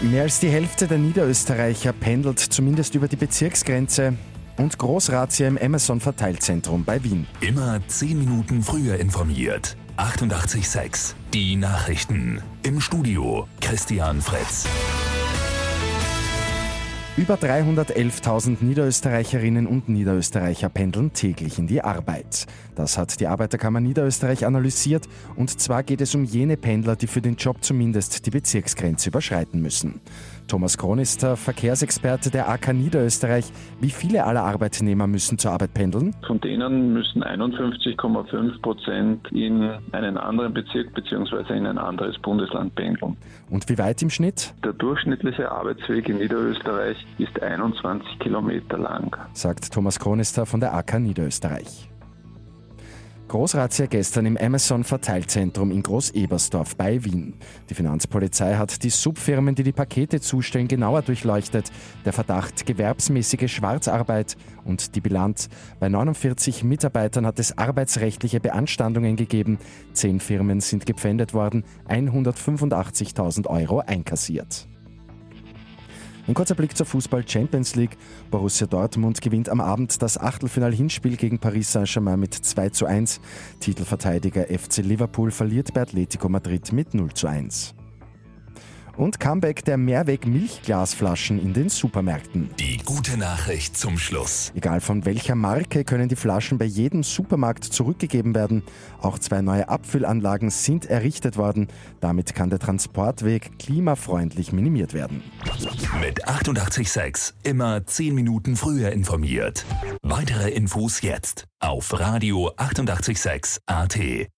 Mehr als die Hälfte der Niederösterreicher pendelt zumindest über die Bezirksgrenze und Großrazzia im Amazon-Verteilzentrum bei Wien. Immer 10 Minuten früher informiert. 88.6 Die Nachrichten. Im Studio Christian Fritz. Über 311.000 Niederösterreicherinnen und Niederösterreicher pendeln täglich in die Arbeit. Das hat die Arbeiterkammer Niederösterreich analysiert und zwar geht es um jene Pendler, die für den Job zumindest die Bezirksgrenze überschreiten müssen. Thomas Kron ist der Verkehrsexperte der AK Niederösterreich. Wie viele aller Arbeitnehmer müssen zur Arbeit pendeln? Von denen müssen 51,5 Prozent in einen anderen Bezirk bzw. in ein anderes Bundesland pendeln. Und wie weit im Schnitt? Der durchschnittliche Arbeitsweg in Niederösterreich ist 21 Kilometer lang, sagt Thomas Kronister von der AK Niederösterreich. Großrazzia gestern im Amazon Verteilzentrum in Groß-Ebersdorf bei Wien. Die Finanzpolizei hat die Subfirmen, die die Pakete zustellen, genauer durchleuchtet. Der Verdacht gewerbsmäßige Schwarzarbeit und die Bilanz. Bei 49 Mitarbeitern hat es arbeitsrechtliche Beanstandungen gegeben. Zehn Firmen sind gepfändet worden, 185.000 Euro einkassiert. Ein kurzer Blick zur Fußball Champions League. Borussia Dortmund gewinnt am Abend das Achtelfinal-Hinspiel gegen Paris Saint-Germain mit 2 zu 1. Titelverteidiger FC Liverpool verliert bei Atletico Madrid mit 0 zu 1 und Comeback der Mehrweg-Milchglasflaschen in den Supermärkten. Die gute Nachricht zum Schluss. Egal von welcher Marke können die Flaschen bei jedem Supermarkt zurückgegeben werden. Auch zwei neue Abfüllanlagen sind errichtet worden. Damit kann der Transportweg klimafreundlich minimiert werden. Mit 886 immer 10 Minuten früher informiert. Weitere Infos jetzt auf Radio 886 AT.